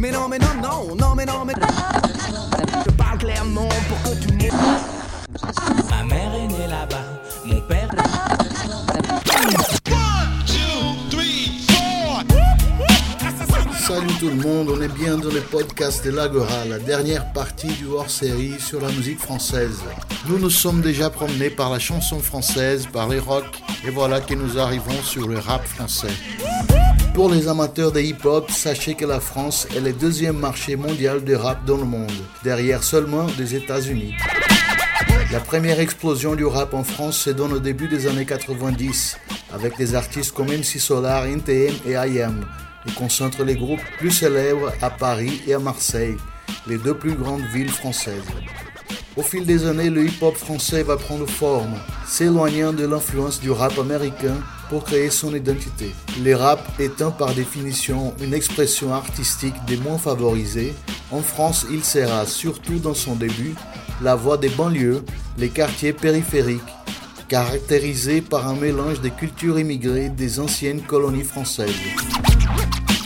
Mais non, mais non, non, non, mais non, mais. Je parle clairement pour que tu Ma mère est née là-bas, mon père. Tout le monde, on est bien dans le podcast de l'Agora, la dernière partie du hors-série sur la musique française. Nous nous sommes déjà promenés par la chanson française, par les rock, et voilà que nous arrivons sur le rap français. Pour les amateurs de hip-hop, sachez que la France est le deuxième marché mondial de rap dans le monde, derrière seulement les États-Unis. La première explosion du rap en France se donne au début des années 90, avec des artistes comme MC Solar, NTM et IAM, et concentre les groupes plus célèbres à Paris et à Marseille, les deux plus grandes villes françaises. Au fil des années, le hip-hop français va prendre forme, s'éloignant de l'influence du rap américain pour créer son identité. Le rap étant par définition une expression artistique des moins favorisés, en France il sera, surtout dans son début, la voix des banlieues, les quartiers périphériques, caractérisés par un mélange des cultures immigrées des anciennes colonies françaises.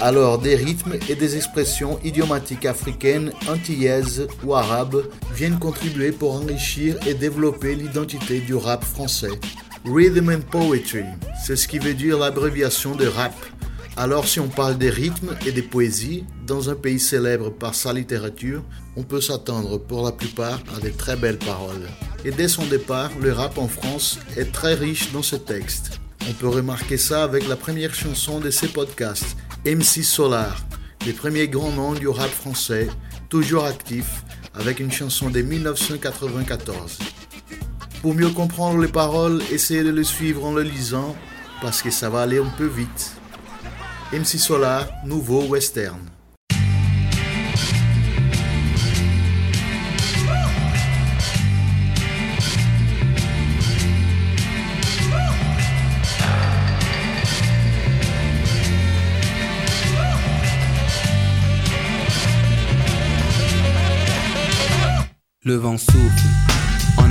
Alors des rythmes et des expressions idiomatiques africaines, antillaises ou arabes viennent contribuer pour enrichir et développer l'identité du rap français. Rhythm and Poetry, c'est ce qui veut dire l'abréviation de rap. Alors si on parle des rythmes et des poésies, dans un pays célèbre par sa littérature, on peut s'attendre pour la plupart à de très belles paroles. Et dès son départ, le rap en France est très riche dans ce texte. On peut remarquer ça avec la première chanson de ces podcasts, MC Solar, les premiers grands noms du rap français, toujours actif, avec une chanson de 1994. Pour mieux comprendre les paroles, essayez de le suivre en le lisant, parce que ça va aller un peu vite. MC Solar, nouveau western. Le vent souffle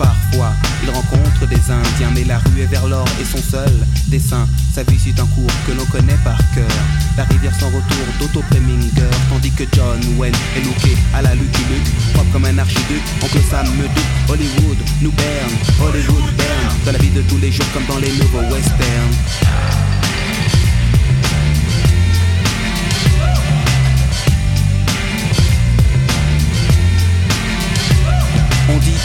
Parfois, il rencontre des Indiens, mais la rue est vers l'or et son seul dessin. Sa vie suit un cours que l'on connaît par cœur. La rivière sans retour d'Otto Preminger, tandis que John Wayne est looké à la Lucky Luke, propre comme un archiduc. Oncle Sam me doute, Hollywood nous berne, Hollywood berne, dans la vie de tous les jours comme dans les nouveaux westerns.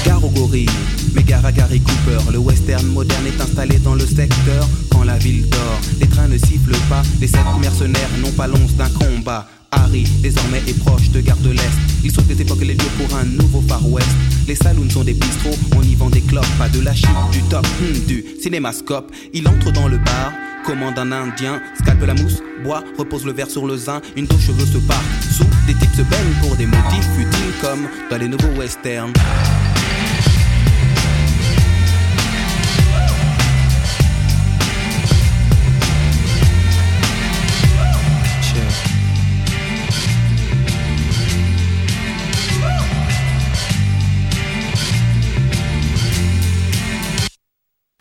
Gare aux gorilles, mais gare à Gary Cooper. Le western moderne est installé dans le secteur quand la ville dort. Les trains ne sifflent pas, les sept mercenaires n'ont pas l'once d'un combat. Harry, désormais, est proche de Gare de l'Est. Il saute des époques les lieux pour un nouveau Far West. Les saloons sont des bistrots, on y vend des clopes, pas de la chip, du top, hmm, du cinémascope. Il entre dans le bar, commande un indien, scalpe la mousse, boit, repose le verre sur le zin, une dos cheveux se part. Sous, des types se baignent pour des motifs futiles comme dans les nouveaux westerns.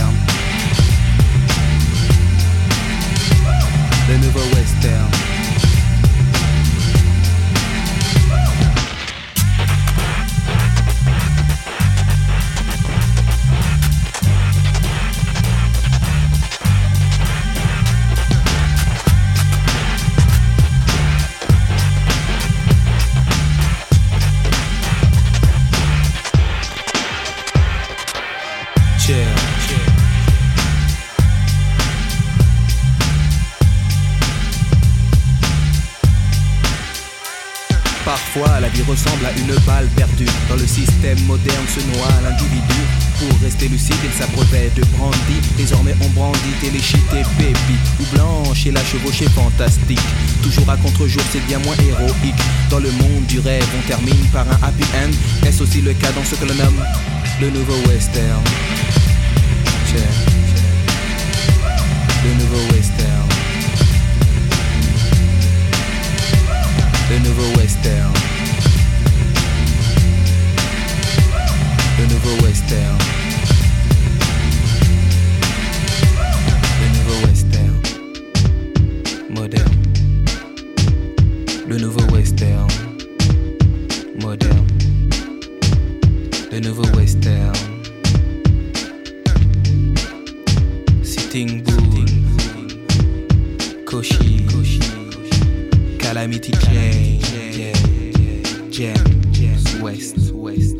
Le ressemble à une balle perdue. Dans le système moderne se noie l'individu. Pour rester lucide, il s'abreuvait de brandy. Désormais, on brandit téléchité baby. Ou blanche et la chevauchée fantastique. Toujours à contre-jour, c'est bien moins héroïque. Dans le monde du rêve, on termine par un happy end. Est-ce aussi le cas dans ce que l'on nomme le nouveau western? Le nouveau western. Le nouveau western. Le nouveau western. Le nouveau western. Moderne. Le nouveau western. Moderne. Le nouveau western. Sitting Bull. Koshi. Calamity Jane. Jam. West. West.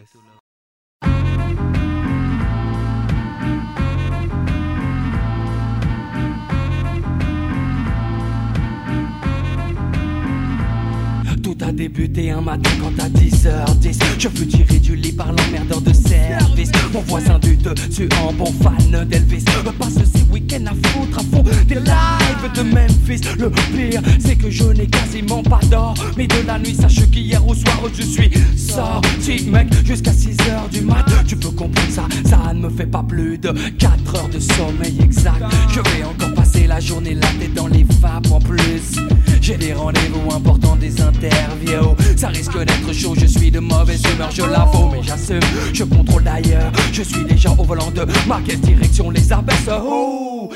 un matin quand à 10h10 Je fus tiré du lit par l'emmerdeur de service. Mon voisin du dessus en bon fan d'Elvis. Me passe ces week-ends à foutre à fond des lives de Memphis. Le pire c'est que je n'ai quasiment pas d'or Mais de la nuit. Sache qu'hier au soir je suis sorti mec Jusqu'à 6h du mat. Tu peux comprendre ça, ça ne me fait pas plus de 4 heures de sommeil exact. Je vais encore la journée là tête dans les vapes en plus j'ai des rendez-vous importants, des interviews. Ça risque d'être chaud, je suis de mauvaise humeur, je l'avoue, mais j'assume. Je contrôle d'ailleurs, je suis déjà au volant de ma direction les abaisse. Oh,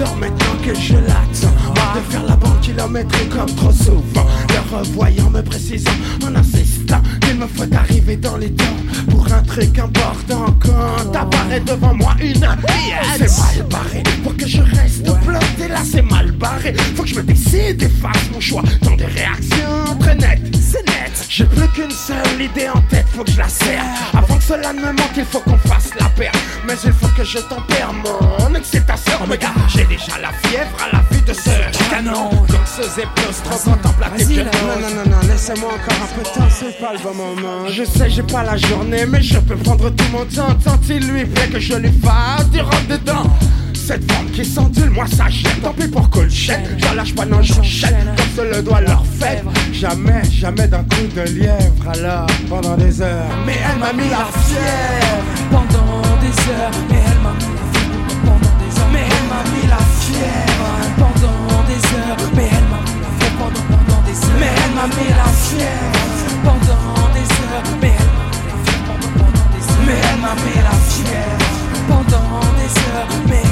heures maintenant que je l'attends. De faire la bande kilométrique comme trop souvent. Le revoyant me précisant en insistant Qu'il me faut arriver dans les temps Pour un truc important Quand apparaît devant moi une C'est mal barré Pour que je reste bloqué là c'est mal barré Faut que je me décide et fasse mon choix. Dans des réactions très nettes C'est net. J'ai plus qu'une seule idée en tête Faut que je la serre Avant cela ne me manque il faut qu'on fasse la paire Mais il faut que je tempère mon excitation Oh god J'ai déjà la fièvre à la vue de ce canon. Danseuse et plus trop contemplative que Non non non non laissez-moi encore un peu de temps C'est pas le bon moment. Je sais j'ai pas la journée Mais je peux prendre tout mon temps Tant il lui plaît que je lui fasse du rentre dedans cette forme qui s'endule, moi ça gêne Tant pis pour cool chaîne, j'en lâche pas, non j'enchaîne. Comme se le doit leur fête. Jamais, jamais d'un coup de lièvre. Alors, pendant des heures. Mais elle m'a mis la fièvre. Pendant des heures, mais elle m'a mis la fièvre. Pendant des heures, mais elle m'a mis la fièvre. Pendant des heures, mais elle m'a mis la fièvre. Pendant, pendant des heures, mais elle m'a mis la fièvre. Pendant des heures, mais elle m'a mis la fièvre. Pendant, pendant des heures, mais elle m'a mis la fièvre. Pendant des heures, mais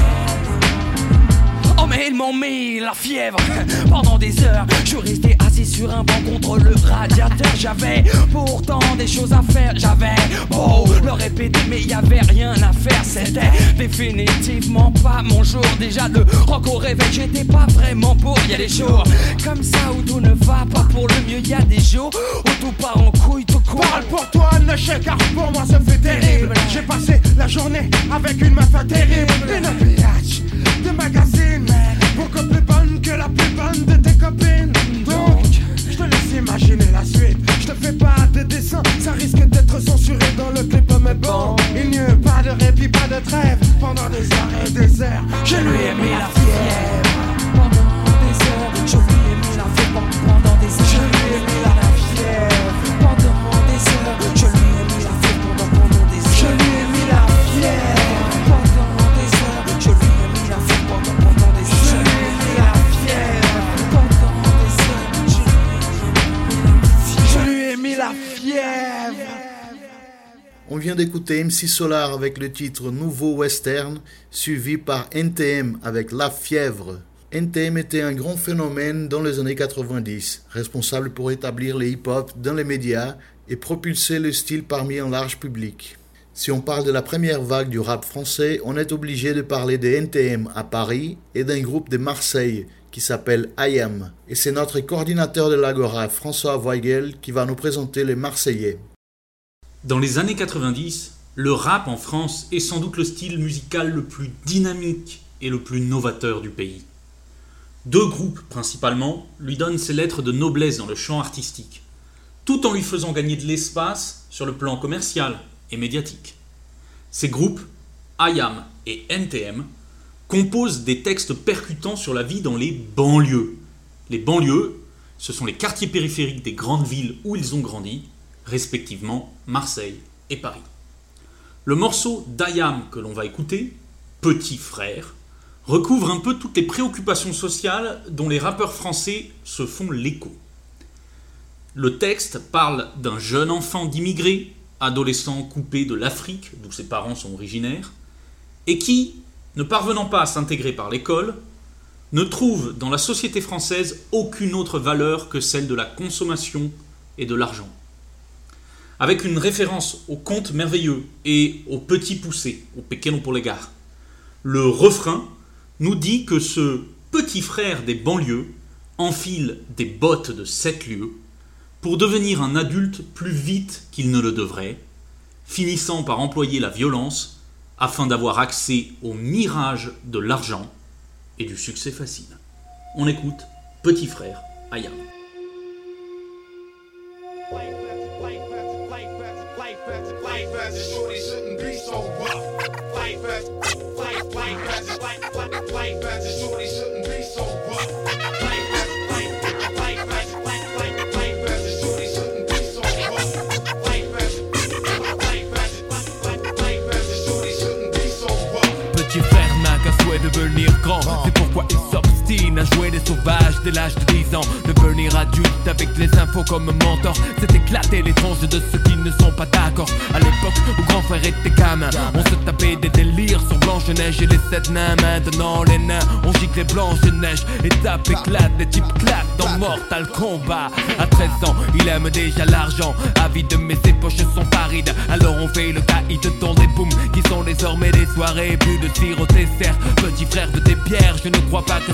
ils m'ont mis la fièvre. Pendant des heures Je resté assis sur un banc contre le radiateur. J'avais pourtant des choses à faire. J'avais beau le répéter mais y avait rien à faire. C'était définitivement pas mon jour. Déjà le rock au réveil j'étais pas vraiment pour. Y a des jours comme ça où tout ne va pas pour le mieux. Y a des jours où tout part en couille Parle pour toi, ne chèque, car pour moi ça fait terrible. J'ai passé la journée avec une meuf terrible. Une biatch de magazine. Beaucoup plus bonne que la plus bonne de tes copines. Donc, je te laisse imaginer la Ne fais pas de dessin, ça risque d'être censuré dans le clip, mais bon. Il n'y a pas de répit, pas de trêve. Pendant des heures et des heures. Je lui ai mis la fièvre On vient d'écouter MC Solar avec le titre Nouveau Western, suivi par NTM avec La Fièvre. NTM était un grand phénomène dans les années 90, responsable pour établir le hip-hop dans les médias et propulser le style parmi un large public. Si on parle de la première vague du rap français, on est obligé de parler de NTM à Paris et d'un groupe de Marseille qui s'appelle IAM. Et c'est notre coordinateur de l'Agora, François Weigel, qui va nous présenter les Marseillais. Dans les années 90, le rap en France est sans doute le style musical le plus dynamique et le plus novateur du pays. Deux groupes principalement lui donnent ses lettres de noblesse dans le champ artistique, tout en lui faisant gagner de l'espace sur le plan commercial et médiatique. Ces groupes, IAM et NTM, composent des textes percutants sur la vie dans les banlieues. Les banlieues, ce sont les quartiers périphériques des grandes villes où ils ont grandi, respectivement Marseille et Paris. Le morceau d'Ayam que l'on va écouter, Petit frère, recouvre un peu toutes les préoccupations sociales dont les rappeurs français se font l'écho. Le texte parle d'un jeune enfant d'immigrés, adolescent coupé de l'Afrique, d'où ses parents sont originaires, et qui, ne parvenant pas à s'intégrer par l'école, ne trouve dans la société française aucune autre valeur que celle de la consommation et de l'argent avec une référence au conte merveilleux et au petit poussé, au pequeno polegar. Le refrain nous dit que ce petit frère des banlieues enfile des bottes de sept lieues pour devenir un adulte plus vite qu'il ne le devrait, finissant par employer la violence afin d'avoir accès au mirage de l'argent et du succès facile. On écoute Petit frère Ayam. Devenir grand. C'est pourquoi il à jouer les sauvages dès l'âge de 10 ans. Devenir adulte avec les infos comme mentor. C'est éclater les tranches de ceux qui ne sont pas d'accord. À l'époque où grand frère était gamin On se tapait des délires sur Blanche-Neige et les sept nains. Maintenant les nains on gicle les Blanche-Neige Étape éclate, les types claquent dans Mortal Kombat. À 13 ans il aime déjà l'argent. Avide mais ses poches sont parides. Alors on fait le caïd dans des booms Qui sont désormais des soirées. Plus de tir au dessert. Petit frère de tes pierres Je ne crois pas que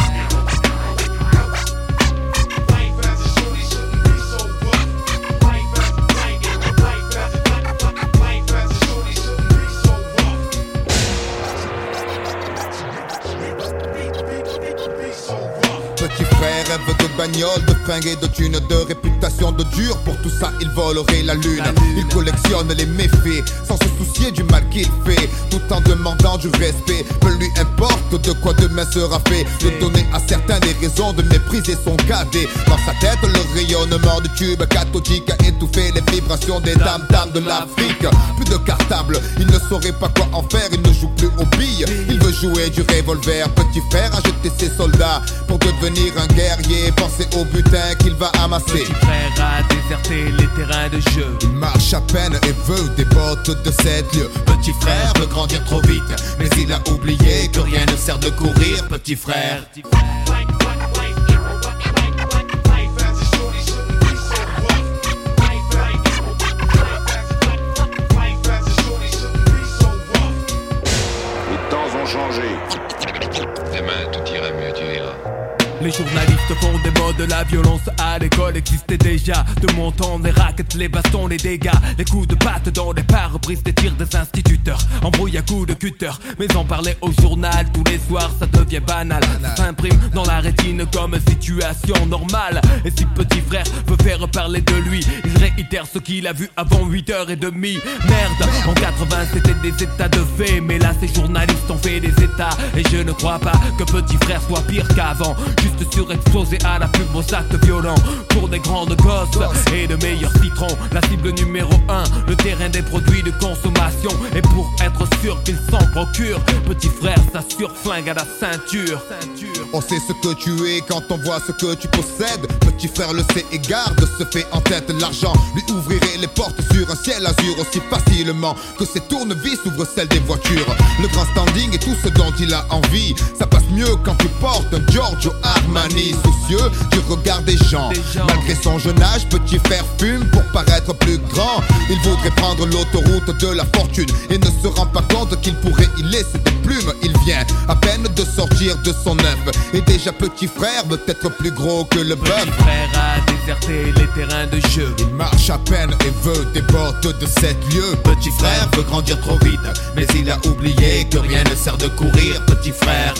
Fringues et de thunes, de réputation de dur. Pour tout ça, il volerait la lune. Il collectionne les méfaits sans se soucier du mal qu'il fait, tout en demandant du respect. Peu lui importe de quoi demain sera fait. De donner à certains des raisons de mépriser son cadet. Dans sa tête, le rayonnement du tube cathodique a étouffé les vibrations des dames dames de l'Afrique. Cartable, il ne saurait pas quoi en faire. Il ne joue plus aux billes, il veut jouer du revolver. Petit frère a jeté ses soldats pour devenir un guerrier. Pensez au butin qu'il va amasser. Petit frère a déserté les terrains de jeu Il marche à peine et veut des bottes de sept lieues. Petit frère veut grandir trop vite, mais il a oublié que rien ne sert de courir, petit frère. Changé. Violence à l'école existait déjà. De mon temps, les raquettes, les bastons, les dégâts. Les coups de patte dans les pare-brises des tirs des instituteurs. Embrouille à coups de cutter. Mais en parler au journal tous les soirs, ça devient banal. Ça s'imprime dans la rétine comme situation normale. Et si petit frère veut faire parler de lui, il réitère ce qu'il a vu avant 8h30. Merde, en 80 c'était des états de fait. Mais là, ces journalistes ont fait des états. Et je ne crois pas que petit frère soit pire qu'avant. Juste surexposé à la pub aux actes violents. Pour des grandes gosses et de meilleurs citrons. La cible numéro 1, le terrain des produits de consommation. Et pour être sûr qu'il s'en procure, petit frère s'assure flingue à la ceinture. On sait ce que tu es quand on voit ce que tu possèdes. Petit frère le sait et garde se fait en tête l'argent. Lui ouvrirait les portes sur un ciel azur aussi facilement que ses tournevis ouvrent celles des voitures. Le grand standing et tout ce dont il a envie. Ça passe mieux quand tu portes un Giorgio Armani. Soucieux du regard des gens. Malgré son jeune âge, petit frère fume pour paraître plus grand. Il voudrait prendre l'autoroute de la fortune et ne se rend pas compte qu'il pourrait y laisser des plumes. Il vient à peine de sortir de son œuf. Et déjà petit frère veut être plus gros que le bœuf. Petit frère a déserté les terrains de jeu. Il marche à peine et veut des portes de sept lieux. Petit frère veut grandir trop vite, mais il a oublié que rien ne sert de courir. Petit frère.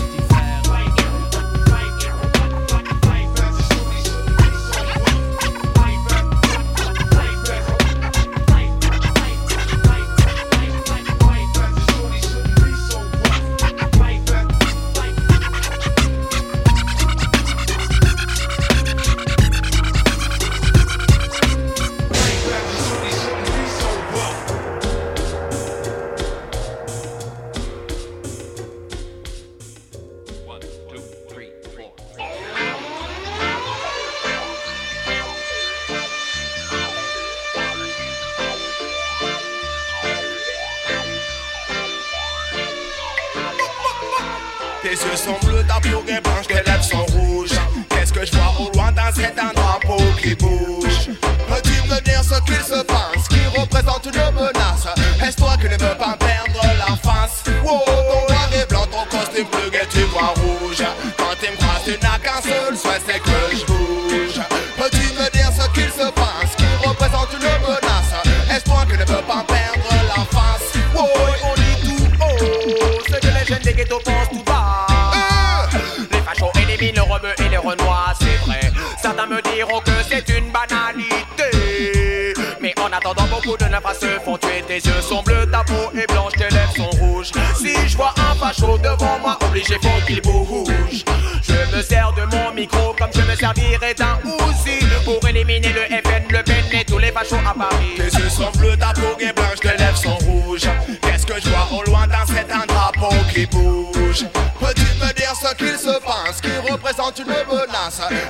Fachos éliminent le rebeu et les renois, c'est vrai. Certains me diront que c'est une banalité. Mais en attendant, beaucoup de nafras se font tuer. Tes yeux sont bleus, ta peau est blanche, tes lèvres sont rouges. Si je vois un facho devant moi, obligé, faut qu'il bouge. Je me sers de mon micro comme je me servirais d'un Uzi pour éliminer le FN, le PN et tous les fachos à Paris. Tes yeux sont bleus, ta peau est blanche, tes lèvres sont rouges. Qu'est-ce que je vois au loin dans cet un drapeau qui bouge?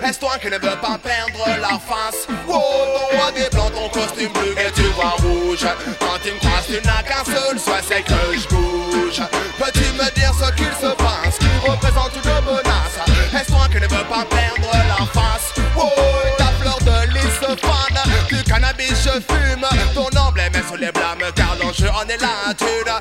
Est-ce toi qui ne veux pas perdre la face? Wow, ton roi des blancs, ton costume bleu et tu vois rouge. Quand tu me croises, tu n'as qu'un seul souhait, c'est que je bouge. Peux-tu me dire ce qu'il se passe, qui représente une menace? Est-ce toi qui ne veux pas perdre la face? Wow, ta fleur de lys se fane, du cannabis je fume. Ton emblème est sur les blâmes, car l'enjeu en est thune Ton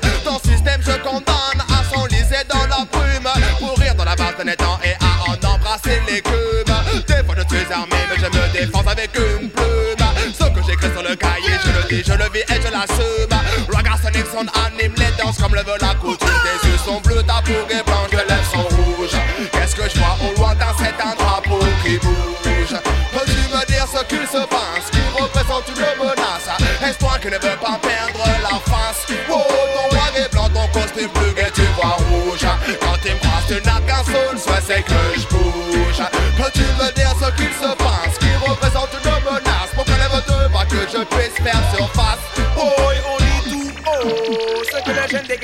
l'assume Regarde Nixon anime les danses comme le veut la coutume. Tes yeux sont bleus, ta peau est blanche, tes lèvres sont rouges. Qu'est-ce que je vois au loin dans cet un drapeau qui bouge. Peux-tu me dire ce qu'il se passe, qui représente une menace? Toi qui ne veux pas perdre la face. Oh, ton noir et blanc, ton costume bleu et tu vois rouge. Quand tu me croises, tu n'as qu'un seul souhait, c'est que je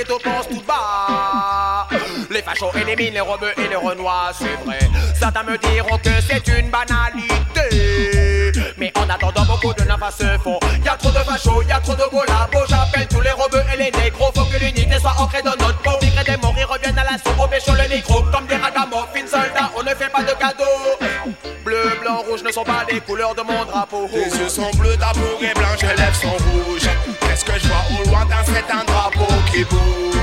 ghettos pensent tout bas les fachos les rebeux et les renois, c'est vrai. Certains me diront que c'est une banalité. Mais en attendant, beaucoup de navas se font. Y'a trop de fachos, y'a trop de collabos. J'appelle tous les rebeux et les négros. Faut que l'unité soit ancrée dans notre peau. Migrés des morts, ils reviennent à l'assaut. Au pécho le micro, comme des ragamuffins soldats. On ne fait pas de cadeaux. Bleu, blanc, rouge ne sont pas les couleurs de mon drapeau. Tes yeux sont bleus, ta peau est blanche, lèvres sont. Drapeau qui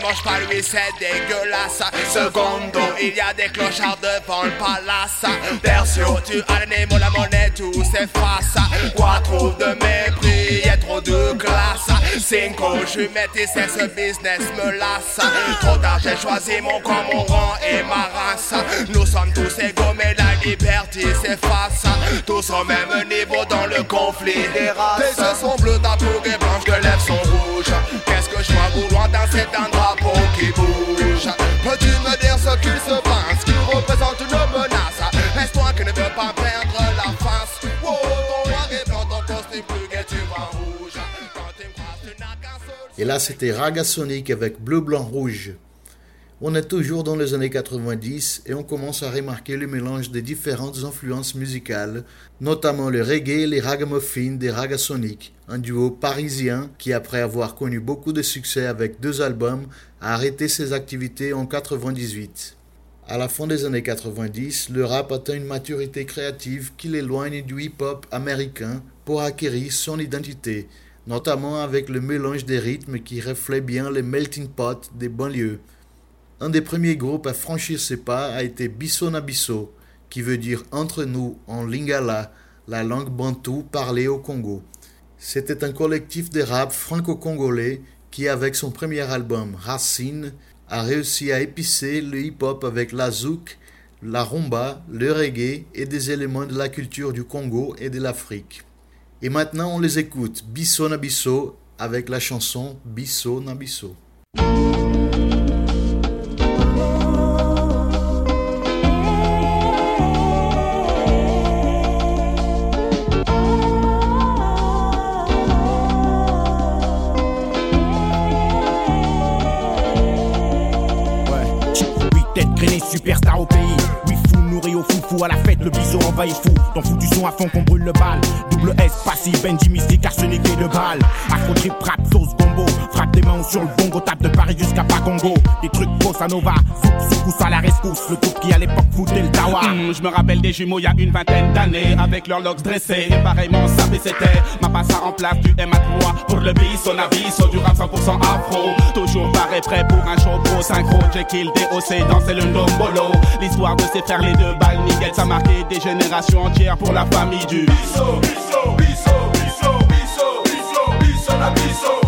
mange pas lui, c'est dégueulasse. Secondo, il y a des clochards devant le palace. Tertio, tu as le Nemo, la monnaie, tout s'efface. Quattro de mépris, y'a trop de classe. Cinco, je suis métis, ce business me lasse. Trop tard, j'ai choisi mon camp, mon rang et ma race. Nous sommes tous égaux, mais la liberté s'efface. Tous au même niveau dans le conflit des races. Tes yeux sont bleus, ta tour est blanche, que lèvres sont rouges. Qu'est-ce que je vois vouloir dans un drapeau et là, c'était Raga Sonic avec Bleu, Blanc, Rouge. On est toujours dans les années 90 et on commence à remarquer le mélange des différentes influences musicales, notamment le reggae et les ragamuffins des Raga Sonic, un duo parisien qui, après avoir connu beaucoup de succès avec deux albums, a arrêté ses activités en 98. À la fin des années 90, le rap atteint une maturité créative qui l'éloigne du hip-hop américain pour acquérir son identité, notamment avec le mélange des rythmes qui reflète bien les melting pot des banlieues. Un des premiers groupes à franchir ces pas a été Bisso na Bisso, qui veut dire entre nous en lingala, la langue bantoue parlée au Congo. C'était un collectif de rap franco-congolais qui, avec son premier album Racine, a réussi à épicer le hip-hop avec la zouk, la rumba, le reggae et des éléments de la culture du Congo et de l'Afrique. Et maintenant, on les écoute, Bisso na Bisso, avec la chanson Bisso na Bisso. superstar au foufou à la fête, le bison envahit fou. Dans fou du son à fond qu'on brûle le bal. Double S, passif, Benji mystique, arsenic et de balle. Afro trip, rap, sauce, combo. Frappe des mains sur le bongo, tape de Paris jusqu'à Pacongo. Des trucs bossa nova, souk, soukous à la rescousse. Le groupe qui à l'époque foutait le tawa. Hum, je me rappelle des jumeaux il y a une vingtaine d'années avec leurs locks dressés et pareillement sapés c'était ma passa en place du MA3 pour le bis on aviso du rap 100% afro toujours pareil prêt pour un show pro synchro Jekyll DOC danser le ndombolo l'histoire de ces frères les deux balles qu'elle a marqué des générations entières pour la famille du Bisso, Bisso, Bisso, Bisso, Bisso, Bisso, Bisso, la Bisso.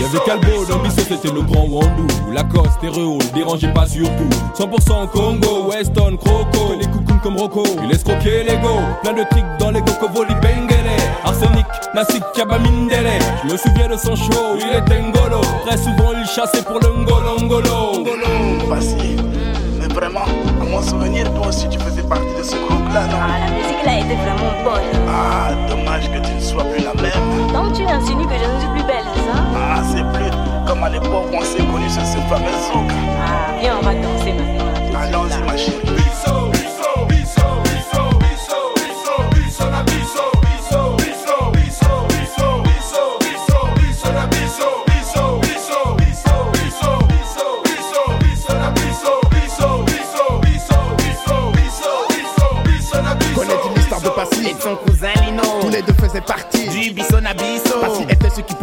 Y'avait Calbo dans Bissot, c'était le grand Wandou. Lacoste, Réo, dérangez pas surtout. 100% Congo, Weston, Croco. Les coucoums comme Rocco, il escroquait l'ego. Plein de tricks dans les cocos, Voli Arsenic, Nassik, Kaba Mindele Je me souviens de son show, il était ngolo Très souvent il chassait pour le ngolo ngolo Passé. Mais vraiment, à mon souvenir, toi aussi tu faisais partie de ce groupe-là, non? Ah, la musique là était vraiment bonne. Ah, dommage que tu ne sois plus la même. Donc tu insinues que je ne suis plus belle, c'est ça? Ah, c'est plus comme à l'époque où on s'est connus sur ce fameux zouk. Ah, viens, on va danser maintenant. Allons-y, ma chérie.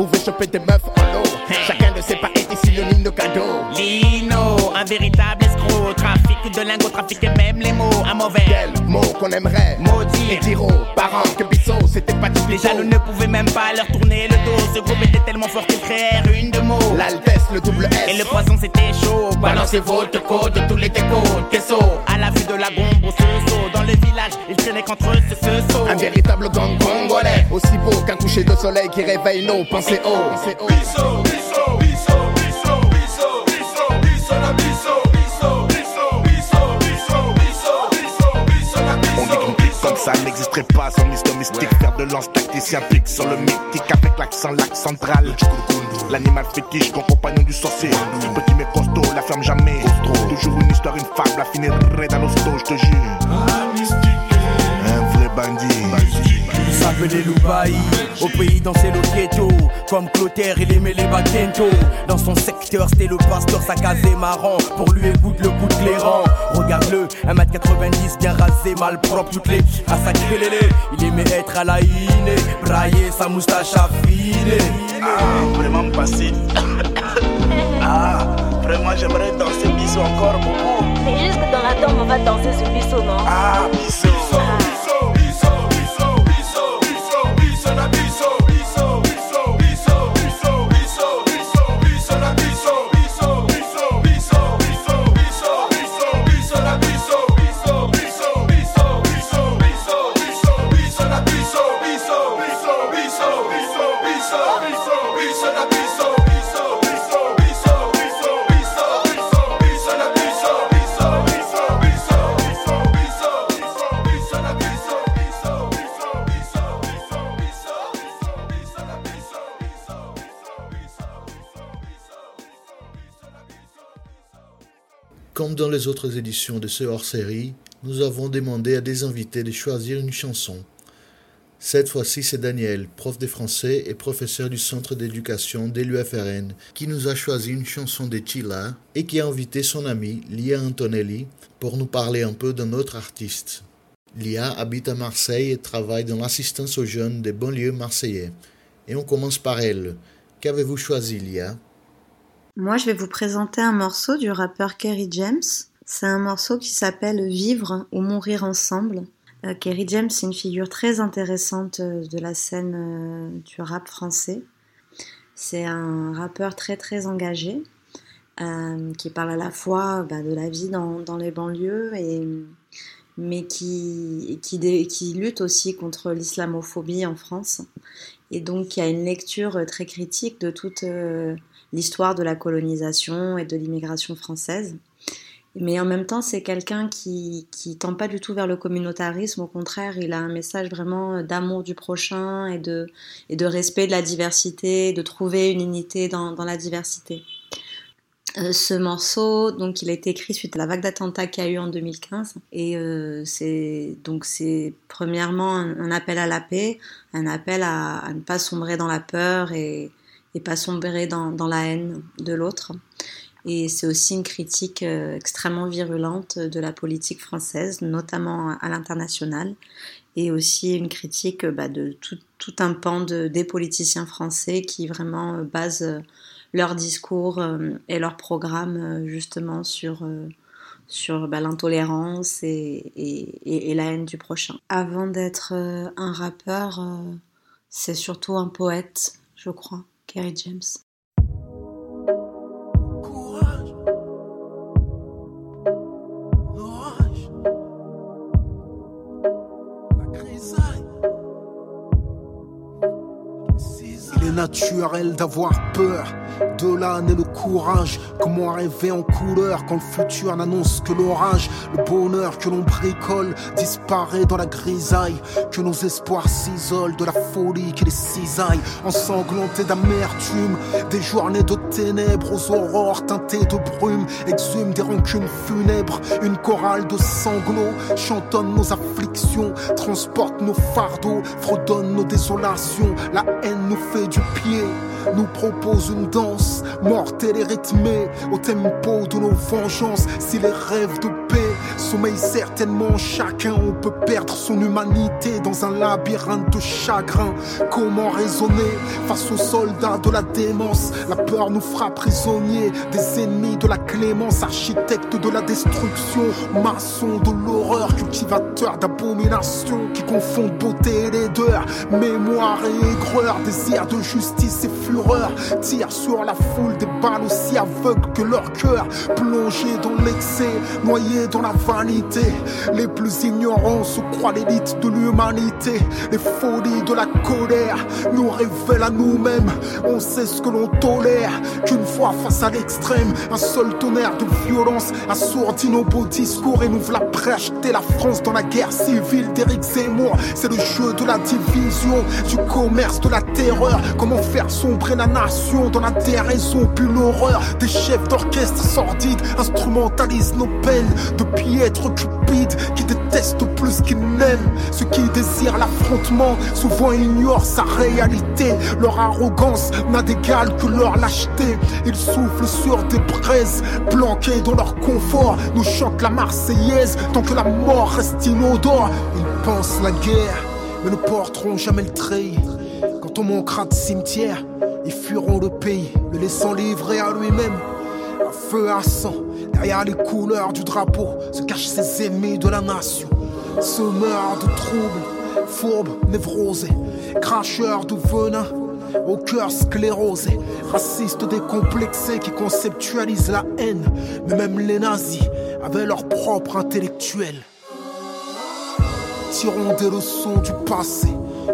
Pouvaient choper des meufs en lot. Chacun de ses pas était synonyme de cadeau. Lino, un véritable escroc. Trafic de lingots, trafic et même les mots. Un mauvais Quel mot qu'on aimerait Maudit. Et diront parents que Bissot c'était pas du Les jaloux ne pouvaient même pas leur tourner le dos. Ce groupe était tellement fort qu'ils créèrent une de mots. L'Altesse, le double S. Et le poison c'était chaud. Balancez votre code, tous les décos, Kesso À la vue de la gombe, au saut Dans le village, un véritable gang congolais, aussi beau qu'un coucher de soleil qui réveille nos pensées haut. Bisso, bisso, bisso, ça n'existerait pas sans histoire mystique. Faire de lance tacticien pique sur le mythique avec l'accent lac central. L'animal fétiche, grand compagnon du sorcier. Petit mais costaud, la ferme jamais. Toujours une histoire, une fable, la finirait dans l'hosto, je te jure. Un vrai bandit. Ça appelé Loubaï. Au pays dans ses ghetto, comme Clotaire, il aimait les bakento. Dans son secteur, c'était le pasteur, sa casé marrant. Pour lui, écoute le coup de clairant. Regarde-le, 1m90, bien rasé, mal propre, toutes les à sa Il aimait être à la iné, brailler sa moustache affinée. Ah, vraiment passé. ah, vraiment, j'aimerais danser bisou encore beaucoup. C'est juste que dans la tombe, on va danser ce bisou, non? Ah, bisou. Les autres éditions de ce hors-série, nous avons demandé à des invités de choisir une chanson. Cette fois-ci, c'est Daniel, prof de français et professeur du centre d'éducation de l'UFRN, qui nous a choisi une chanson de Chila et qui a invité son ami Lia Antonelli pour nous parler un peu d'un autre artiste. Lia habite à Marseille et travaille dans l'assistance aux jeunes des banlieues marseillais. Et on commence par elle. Qu'avez-vous choisi, Lia? Moi, je vais vous présenter un morceau du rappeur Kerry James. C'est un morceau qui s'appelle Vivre ou Mourir ensemble. Euh, Kerry James, c'est une figure très intéressante euh, de la scène euh, du rap français. C'est un rappeur très très engagé qui parle à la fois bah, de la vie dans, les banlieues mais qui lutte aussi contre l'islamophobie en France et donc qui a une lecture très critique de toute l'histoire de la colonisation et de l'immigration française. Mais en même temps, c'est quelqu'un qui, qui tend pas du tout vers le communautarisme. Au contraire, il a un message vraiment d'amour du prochain et de, et de respect de la diversité, de trouver une unité dans, dans la diversité. Euh, ce morceau, donc, il a été écrit suite à la vague d'attentats qu'il y a eu en 2015. Et euh, c'est donc c'est premièrement un, appel à la paix, un appel à, à, ne pas sombrer dans la peur et, et pas sombrer dans, la haine de l'autre. Et c'est aussi une critique euh, extrêmement virulente de la politique française, notamment à l'international, et aussi une critique bah, de tout, un pan de, des politiciens français qui vraiment euh, basent euh, leur discours et leur programme justement sur, bah, l'intolérance et, la haine du prochain. Avant d'être un rappeur, c'est surtout un poète, je crois. Kerry James. Il est naturel d'avoir peur de l'âne et le courage. Comment rêver en couleur quand le futur n'annonce que l'orage Le bonheur que l'on bricole disparaît dans la grisaille. Que nos espoirs s'isolent de la folie qui les cisaille. Ensanglantés d'amertume, des journées de ténèbres aux aurores teintées de brume. Exhument des rancunes funèbres, une chorale de sanglots chantonne nos afflictions, transporte nos fardeaux, fredonne nos désolations. La haine nous fait du pied nous propose une danse mortelle et rythmée au tempo de nos vengeances. Si les rêves de paix sommeillent certainement chacun, on peut perdre son humanité dans un labyrinthe de chagrin. Comment raisonner face aux soldats de la démence? La peur nous fera prisonniers des ennemis de la clémence, architecte de la destruction, maçon de l'horreur, cultivateur d'abomination qui confond beauté et laideur, mémoire et aigreur, désir de justice et furie tire sur la foule des balles aussi aveugles que leur cœur, plongé dans l'excès, noyé dans la Les plus ignorants se croient l'élite de l'humanité. Les folies de la colère nous révèlent à nous-mêmes. On sait ce que l'on tolère, qu'une fois face à l'extrême, un seul tonnerre de violence assourdit nos beaux discours et nous voilà prêts à acheter la France dans la guerre civile d'Éric Zemmour. C'est le jeu de la division, du commerce, de la terreur. Comment faire son la nation dans la déraison, puis l'horreur des chefs d'orchestre sordides instrumentalisent nos peines de pierre être cupides qui détestent plus qu'ils n'aiment. Ceux qui désirent l'affrontement souvent ignorent sa réalité. Leur arrogance n'a d'égal que leur lâcheté. Ils soufflent sur des braises, planqués dans leur confort. Nous chantent la Marseillaise tant que la mort reste inodore. Ils pensent la guerre, mais ne porteront jamais le treillis. Quand on manquera de cimetière, ils fuiront le pays, le laissant livrer à lui-même. À feu à sang, derrière les couleurs du drapeau, se cachent ses ennemis de la nation. Semeurs de troubles, fourbes, névrosés, cracheurs de venin, au cœur sclérosé, racistes décomplexés qui conceptualisent la haine. Mais même les nazis avaient leur propre intellectuel. Tirons des leçons du passé.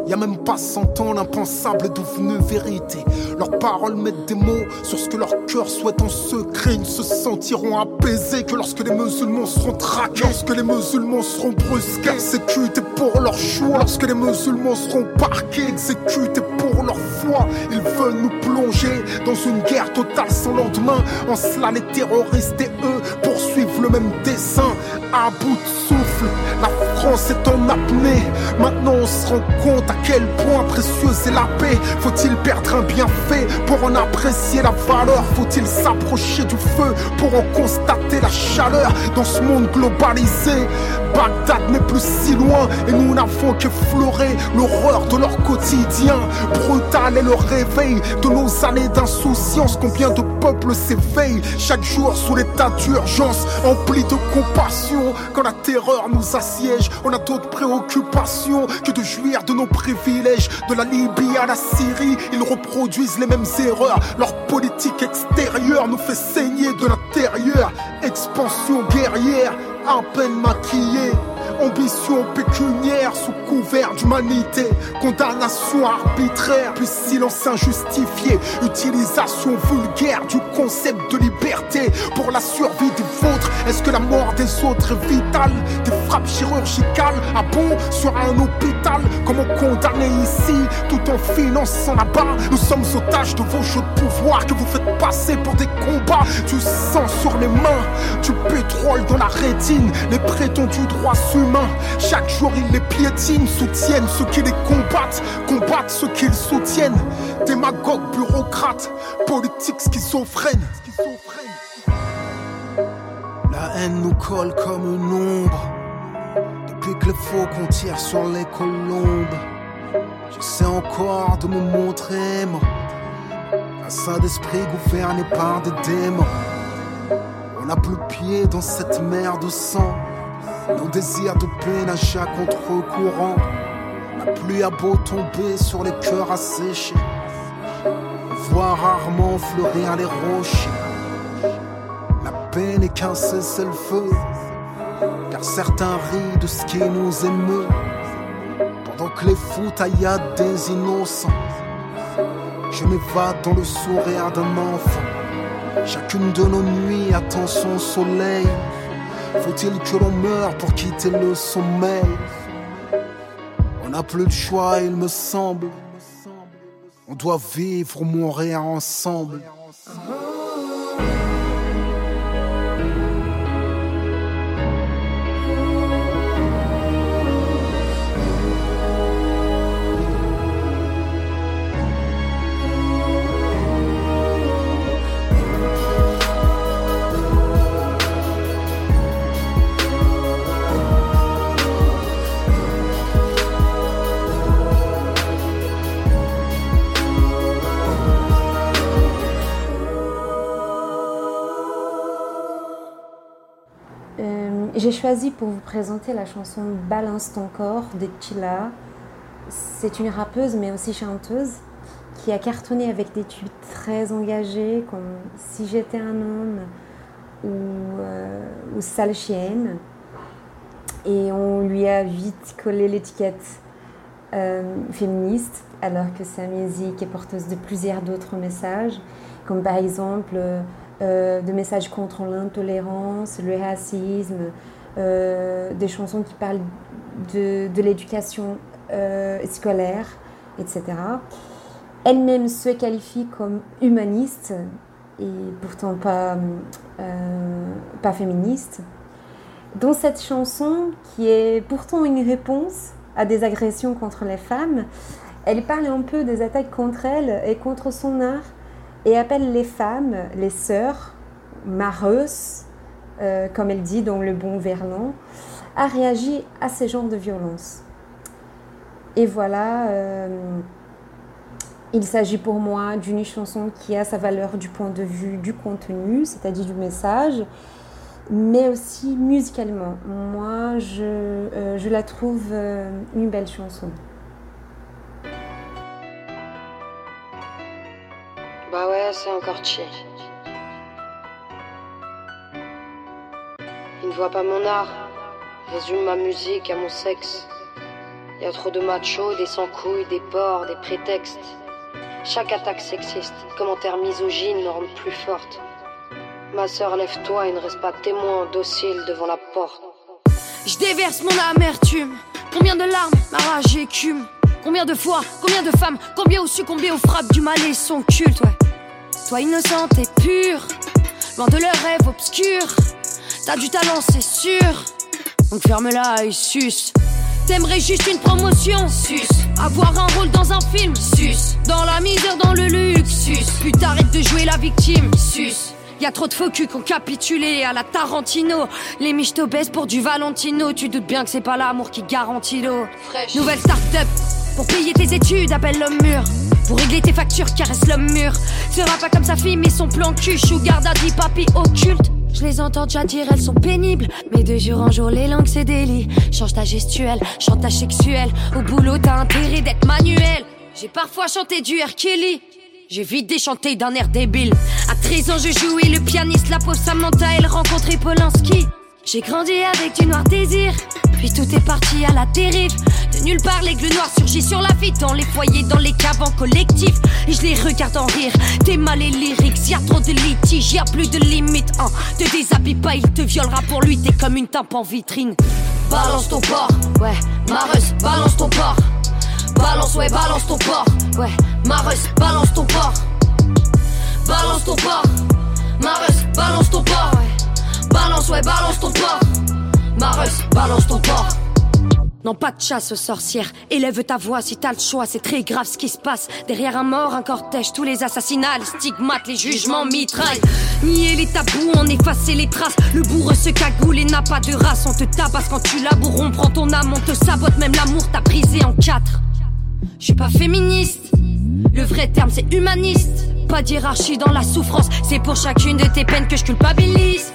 Y a même pas cent ans, l'impensable devenu vérité. Leurs paroles mettent des mots sur ce que leur cœur souhaite en secret. Ils ne se sentiront apaisés que lorsque les musulmans seront traqués, lorsque les musulmans seront brusqués, exécutés pour leur choix, lorsque les musulmans seront parqués, exécutés pour leur foi. Ils veulent nous plonger dans une guerre totale sans lendemain. En cela, les terroristes et eux poursuivent le même dessin. À bout de souffle, la France est en apnée. Maintenant, on se rend compte à quel point précieuse est la paix. Faut-il perdre un bienfait pour en apprécier la valeur? Faut-il s'approcher du feu pour en constater la chaleur? Dans ce monde globalisé Bagdad n'est plus si loin et nous n'avons qu'effleuré l'horreur de leur quotidien. Brutal est le réveil de nos années d'insouciance. Combien de peuples s'éveillent chaque jour sous l'état d'urgence, empli de compassion. Quand la terreur nous assiège, on a d'autres préoccupations que de jouir de nos privilèges. De la Libye à la Syrie, ils reproduisent les mêmes erreurs. Leur politique extérieure nous fait saigner de l'intérieur. Expansion guerrière, à peine maquillée. Ambition pécuniaire sous couvert d'humanité, condamnation arbitraire, puis silence injustifié, utilisation vulgaire du concept de liberté pour la survie des vôtres. Est-ce que la mort des autres est vitale? Des frappes chirurgicales à bon? Sur un hôpital Comment condamner ici tout en finançant là-bas? Nous sommes otages de vos jeux de pouvoir que vous faites passer pour des combats. Du sang sur les mains, du pétrole dans la rétine, les prétendus droits humains chaque jour ils les piétinent, soutiennent ceux qui les combattent, combattent ceux qu'ils soutiennent. Démagogues, bureaucrates, politiques schizophrènes. La haine nous colle comme une ombre. Depuis que le faucon tire sur les colombes, j'essaie encore de me montrer, moi. Un saint d'esprit gouverné par des démons. On n'a plus pied dans cette mer de sang. Nos désirs de nagent à contre-courant. La pluie a beau tomber sur les cœurs asséchés. On voit rarement fleurir les rochers. La paix n'est qu'un cessez-le-feu. Car certains rient de ce qui nous émeut. Pendant que les fous tailladent des innocents. Je m'évade dans le sourire d'un enfant. Chacune de nos nuits attend son soleil. Faut-il que l'on meure pour quitter le sommeil? On n'a plus de choix, il me semble. On doit vivre ou mourir ensemble. Choisi pour vous présenter la chanson Balance ton corps de Killa. C'est une rappeuse mais aussi chanteuse qui a cartonné avec des tubes très engagés comme Si j'étais un homme ou, euh, Sale chienne. Et on lui a vite collé l'étiquette euh, féministe alors que sa musique est porteuse de plusieurs d'autres messages comme par exemple euh, des messages contre l'intolérance, le racisme, euh, des chansons qui parlent de, de l'éducation euh, scolaire, etc. Elle-même se qualifie comme humaniste et pourtant pas, euh, pas féministe. Dans cette chanson, qui est pourtant une réponse à des agressions contre les femmes, elle parle un peu des attaques contre elle et contre son art et appelle les femmes, les sœurs, mareuses, euh, comme elle dit dans Le Bon Verlan, à réagir à ces genres de violences. Et voilà, euh, il s'agit pour moi d'une chanson qui a sa valeur du point de vue du contenu, c'est-à-dire du message, mais aussi musicalement. Moi, je, euh, la trouve une belle chanson. Bah ouais, c'est encore chier. Ne voit pas mon art, résume ma musique à mon sexe. Y a trop de machos, des sans-couilles, des porcs, des prétextes. Chaque attaque sexiste, commentaire misogyne me rend plus forte. Ma sœur, lève-toi et ne reste pas témoin docile devant la porte. Je déverse mon amertume. Combien de larmes, ma rage écume. Combien de fois, combien de femmes, combien ont succombé aux frappes du mal et son culte, ouais. Toi innocente et pure, loin de leurs rêves obscurs. T'as du talent, c'est sûr. Donc ferme-la et suce. T'aimerais juste une promotion, sus. Avoir un rôle dans un film, sus. Dans la misère, dans le luxe, sus. Puis t'arrêtes de jouer la victime, sus. Y a trop de faux culs qui ont capitulé à la Tarantino. Les miches t'obèsent pour du Valentino. Tu doutes bien que c'est pas l'amour qui garantit l'eau. Nouvelle start-up. Pour payer tes études, appelle l'homme mûr. Pour régler tes factures, caresse l'homme mûr. Sera pas comme sa fille, mais son plan cul. Sugar daddy, papi occulte. Je les entends déjà dire, elles sont pénibles. Mais de jour en jour, les langues, c'est délit. Change ta gestuelle, chantage sexuel. Au boulot, t'as intérêt d'être manuel. J'ai parfois chanté du R. Kelly. J'ai vite déchanté d'un air débile. À 13 ans, je jouais le pianiste, la pauvre Samantha, elle rencontrait Polanski. J'ai grandi avec du noir désir, puis tout est parti à la dérive. De nulle part, l'aigle noir surgit sur la vie, dans les foyers, dans les caves en collectif. Et je les regarde en rire, t'es mal et lyrics, y a trop de litiges, y a plus de limites. Te déshabille pas, il te violera pour lui, t'es comme une tampe en vitrine. Balance ton porc, ouais, Mareuse, balance ton porc. Balance, ouais, balance ton porc, ouais, Mareuse, balance ton porc. Balance ton porc, Mareuse, balance ton porc, ouais. Balance, ouais, balance ton porc. Mareuse, balance ton porc. Non, pas de chasse aux sorcières. Élève ta voix si t'as le choix. C'est très grave ce qui se passe. Derrière un mort, un cortège, tous les assassinats, les stigmates, les jugements mitraillent. Nier les tabous, en effacer les traces. Le bourre se cagoule et n'a pas de race. On te tabasse quand tu laboures, on prend ton âme, on te sabote. Même l'amour t'a brisé en quatre. Je suis pas féministe. Le vrai terme, c'est humaniste. Pas d'hierarchie dans la souffrance. C'est pour chacune de tes peines que je culpabilise.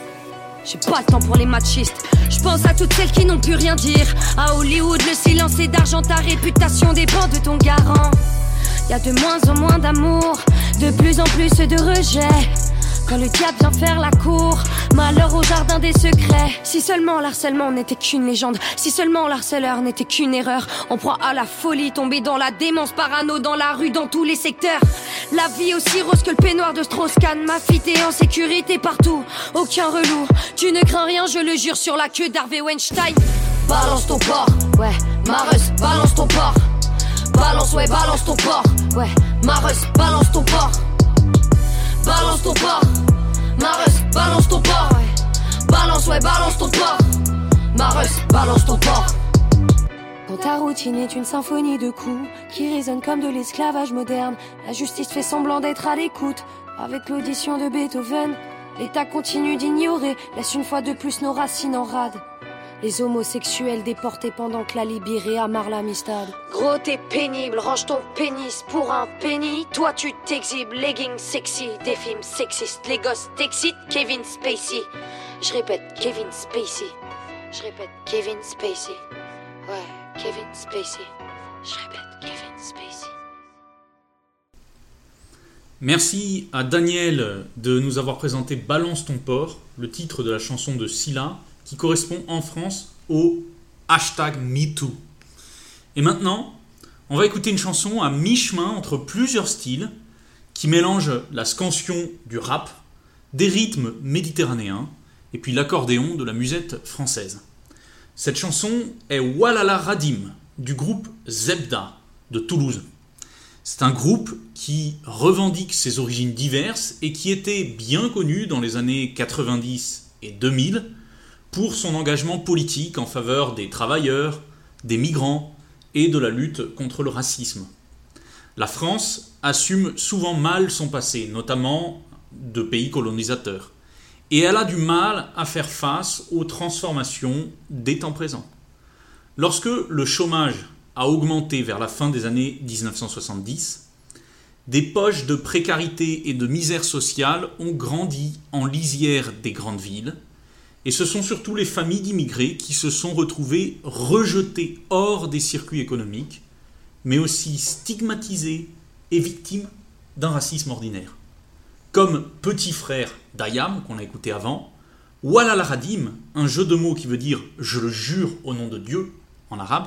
J'ai pas le temps pour les machistes. Je pense à toutes celles qui n'ont plus rien dire. À Hollywood, le silence est d'argent, ta réputation dépend de ton garant. Y a de moins en moins d'amour, de plus en plus de rejet. Quand le diable vient faire la cour, malheur au jardin des secrets. Si seulement l'harcèlement n'était qu'une légende, si seulement l'harceleur n'était qu'une erreur, on proie à la folie, tomber dans la démence, parano dans la rue, dans tous les secteurs. La vie aussi rose que le peignoir de Strauss-Kahn, ma fille en sécurité partout, aucun relou. Tu ne crains rien, je le jure, sur la queue d'Harvey Weinstein. Balance ton porc, ouais, Mareuse, balance ton porc. Balance, ouais, balance ton porc, ouais, Mareuse, balance ton porc. Balance ton porc, Mareuse, balance ton ouais. Balance, ouais, balance ton porc. Mareuse, balance ton porc. Quand ta routine est une symphonie de coups qui résonne comme de l'esclavage moderne, la justice fait semblant d'être à l'écoute. Avec l'audition de Beethoven, l'État continue d'ignorer, laisse une fois de plus nos racines en rade. Les homosexuels déportés pendant que la Libye amarre l'amistad. Gros, t'es pénible, range ton pénis pour un penny. Toi, tu t'exhibes, leggings sexy, des films sexistes. Les gosses t'excitent, Kevin Spacey. Je répète, Kevin Spacey. Je répète, Kevin Spacey. Ouais, Kevin Spacey. Je répète, Kevin Spacey. Merci à Daniel de nous avoir présenté Balance ton port, le titre de la chanson de Scylla, qui correspond en France au hashtag MeToo. Et maintenant, on va écouter une chanson à mi-chemin entre plusieurs styles, qui mélange la scansion du rap, des rythmes méditerranéens, et puis l'accordéon de la musette française. Cette chanson est Walala Radim, du groupe Zebda de Toulouse. C'est un groupe qui revendique ses origines diverses et qui était bien connu dans les années 90 et 2000 pour son engagement politique en faveur des travailleurs, des migrants et de la lutte contre le racisme. La France assume souvent mal son passé, notamment de pays colonisateurs, et elle a du mal à faire face aux transformations des temps présents. Lorsque le chômage a augmenté vers la fin des années 1970, des poches de précarité et de misère sociale ont grandi en lisière des grandes villes, et ce sont surtout les familles d'immigrés qui se sont retrouvées rejetées hors des circuits économiques, mais aussi stigmatisées et victimes d'un racisme ordinaire. Comme petit frère d'Ayam, qu'on a écouté avant, Wallah Radim, un jeu de mots qui veut dire je le jure au nom de Dieu en arabe,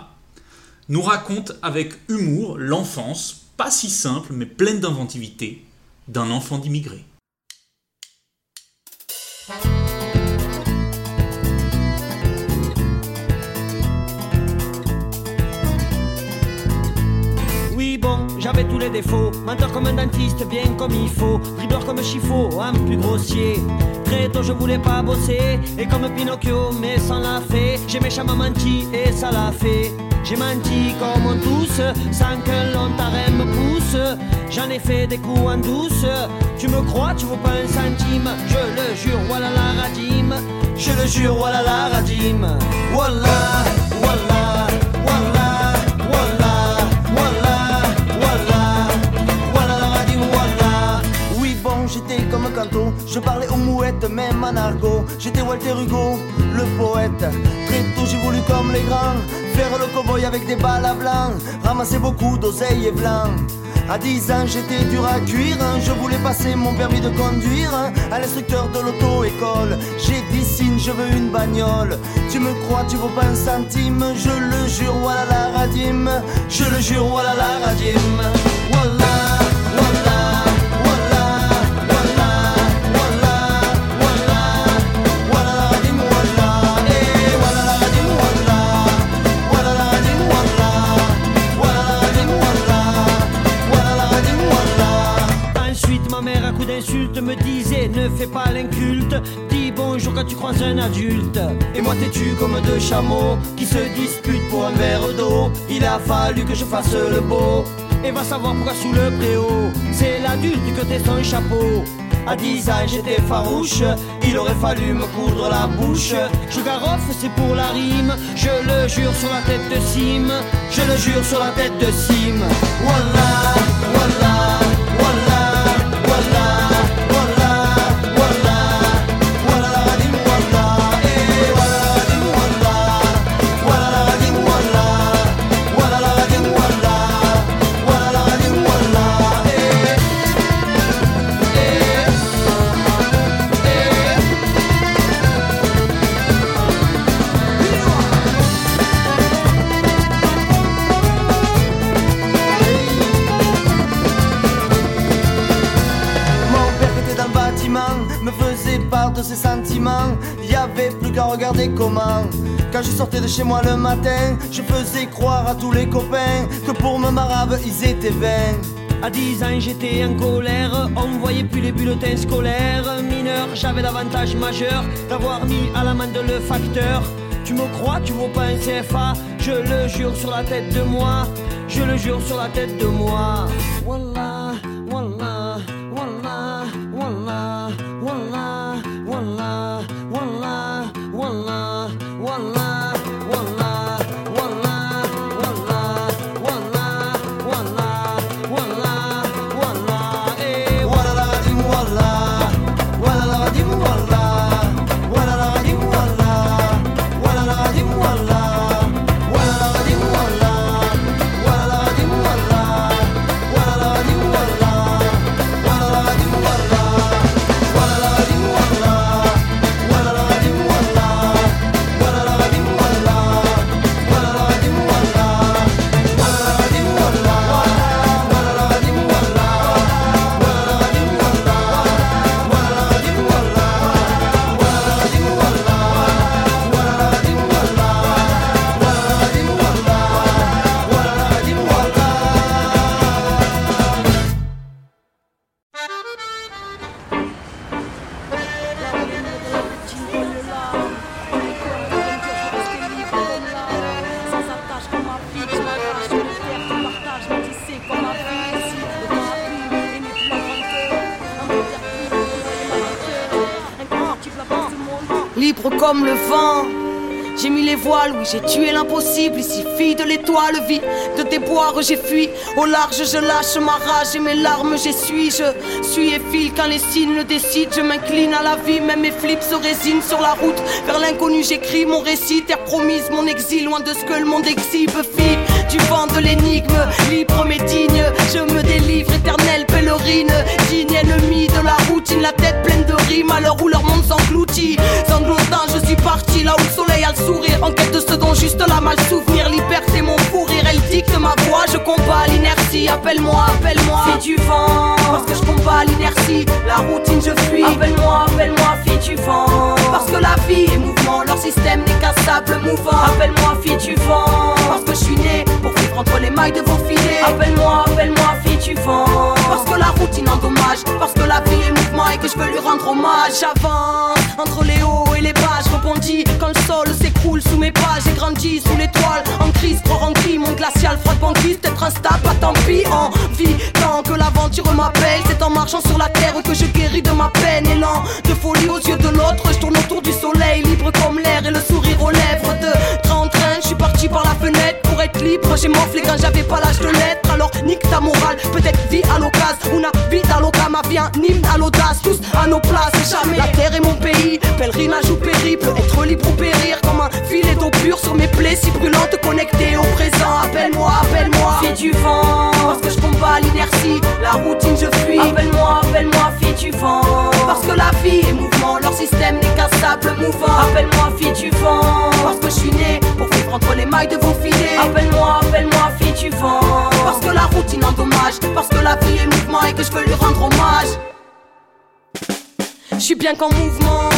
nous raconte avec humour l'enfance, pas si simple mais pleine d'inventivité, d'un enfant d'immigré. Tous les défauts, menteur comme un dentiste, bien comme il faut, dribbleur comme Chifo, un plus grossier. Très tôt je voulais pas bosser, et comme Pinocchio, mais sans la fée, j'ai méchamment menti et ça l'a fait. J'ai menti comme on tous, sans que l'ontarem me pousse. J'en ai fait des coups en douce. Tu me crois, tu vaux pas un centime. Je le jure, voilà la radim. Je le jure, voilà la radim. Voilà, voilà, comme Canto Je parlais aux mouettes même en argot J'étais Walter Hugo, le poète. Très tôt j'ai voulu comme les grands Faire le cowboy avec des balles à blanc. Ramasser beaucoup d'oseilles et blanc. À 10 ans j'étais dur à cuire Je voulais passer mon permis de conduire À l'instructeur de l'auto-école. J'ai dit signe je veux une bagnole. Tu me crois tu vaux pas un centime. Je le jure voilà la radim Je le jure voilà la radim Voilà me disait ne fais pas l'inculte. Dis bonjour quand tu croises un adulte. Et moi têtu comme deux chameaux Qui se disputent pour un verre d'eau? Il a fallu que je fasse le beau. Et va savoir pourquoi sous le préau C'est l'adulte que t'es son chapeau. À 10 ans j'étais farouche, il aurait fallu me coudre la bouche. Je garoffe, c'est pour la rime, je le jure sur la tête de Sim, je le jure sur la tête de. Voilà, voilà, voilà, comment. Quand je sortais de chez moi le matin, je faisais croire à tous les copains que pour me marabe ils étaient vains. À 10 ans j'étais en colère, on voyait plus les bulletins scolaires. Mineur, j'avais l'avantage majeur d'avoir mis à l'amende le facteur. Tu me crois, tu vaux pas un CFA, je le jure sur la tête de moi, je le jure sur la tête de moi. Oui, j'ai tué l'impossible. Ici, fille de l'étoile, vie de déboire, j'ai fui. Au large, je lâche ma rage et mes larmes, j'essuie. Je suis et file quand les signes le décident. Je m'incline à la vie, même mes flips se résignent sur la route. Vers l'inconnu, j'écris mon récit, terre promise, mon exil, loin de ce que le monde exhibe. Fille du vent de l'énigme, libre mais digne. Je me délivre, éternelle pèlerine, digne ennemi de la routine, la tête pleine de rimes. À l'heure où leur monde s'engloutit, sanglotant, parti là où le soleil a le sourire. En quête de ce dont juste la mal souvenir. Liberté, mon fou rire, elle dicte ma. Je combats l'inertie. Appelle-moi, appelle-moi, fille du vent. Parce que je combats l'inertie. La routine, je fuis. Appelle-moi, appelle-moi, fille du vent. Parce que la vie est mouvement. Leur système n'est qu'un sable mouvant. Appelle-moi, fille du vent. Parce que je suis né pour vivre entre les mailles de vos filets. Appelle-moi, appelle-moi, fille du vent. Parce que la routine endommage. Parce que la vie est mouvement et que je veux lui rendre hommage. J'avance entre les hauts et les bas. Je rebondis quand le sol s'écroule sous mes pas. J'ai grandi sous en crise, croire en cri. Mon glacial, froid de banquise, peut-être instable, pas tant pis. En vie, tant que l'aventure m'appelle. C'est en marchant sur la terre que je guéris de ma peine. Élan de folie aux yeux de l'autre. Je tourne autour du soleil, libre comme l'air et le sourire aux lèvres. De train en train, je suis parti par la fenêtre pour être libre. J'ai morflé quand j'avais pas l'âge de l'être. Alors nique ta morale, peut-être vie à l'occasion. Una à l'occasion, ma vie un à l'audace. Tous à nos places, jamais. La terre est mon pays, pèlerinage ou périple. Être libre ou périr comme un sur mes plaies si brûlantes connectées au présent. Appelle-moi, appelle-moi, fille du vent. Parce que je combats l'inertie, la routine je fuis. Appelle-moi, appelle-moi, fille du vent. Parce que la vie est mouvement, leur système n'est qu'un sable mouvant. Appelle-moi, fille du vent. Parce que je suis né pour vivre entre les mailles de vos filets. Appelle-moi, appelle-moi, fille du vent. Parce que la routine endommage, parce que la vie est mouvement et que je veux lui rendre hommage. Je suis bien qu'en mouvement,